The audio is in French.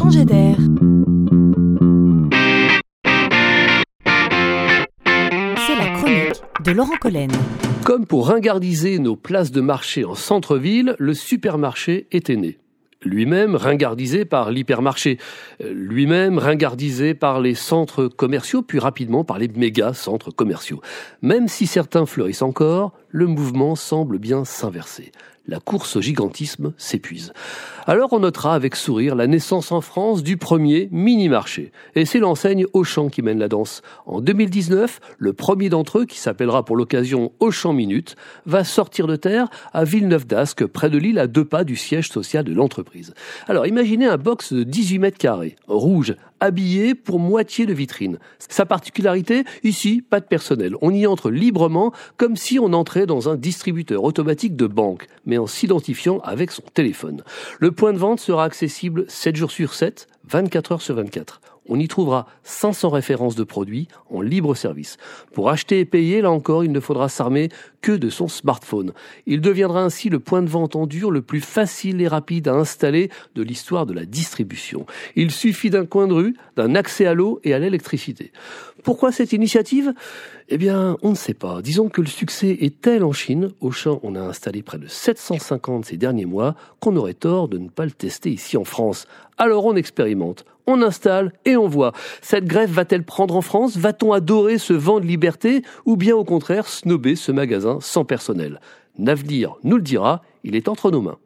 changer d'air. C'est la chronique de Laurent Collen. Comme pour ringardiser nos places de marché en centre-ville, le supermarché était né lui-même ringardisé par l'hypermarché, euh, lui-même ringardisé par les centres commerciaux, puis rapidement par les méga centres commerciaux. Même si certains fleurissent encore, le mouvement semble bien s'inverser la course au gigantisme s'épuise. Alors on notera avec sourire la naissance en France du premier mini-marché. Et c'est l'enseigne Auchan qui mène la danse. En 2019, le premier d'entre eux, qui s'appellera pour l'occasion Auchan Minute, va sortir de terre à Villeneuve d'Ascq, près de l'île à deux pas du siège social de l'entreprise. Alors imaginez un box de 18 mètres carrés, rouge, habillé pour moitié de vitrine. Sa particularité, ici, pas de personnel. On y entre librement, comme si on entrait dans un distributeur automatique de banque, mais en s'identifiant avec son téléphone. Le point de vente sera accessible 7 jours sur 7, 24 heures sur 24 on y trouvera 500 références de produits en libre service. Pour acheter et payer, là encore, il ne faudra s'armer que de son smartphone. Il deviendra ainsi le point de vente en dur le plus facile et rapide à installer de l'histoire de la distribution. Il suffit d'un coin de rue, d'un accès à l'eau et à l'électricité. Pourquoi cette initiative? Eh bien, on ne sait pas. Disons que le succès est tel en Chine, au champ on a installé près de 750 ces derniers mois, qu'on aurait tort de ne pas le tester ici en France. Alors on expérimente on installe et on. Cette grève va-t-elle prendre en France? Va-t-on adorer ce vent de liberté? Ou bien au contraire snober ce magasin sans personnel? L'avenir nous le dira, il est entre nos mains.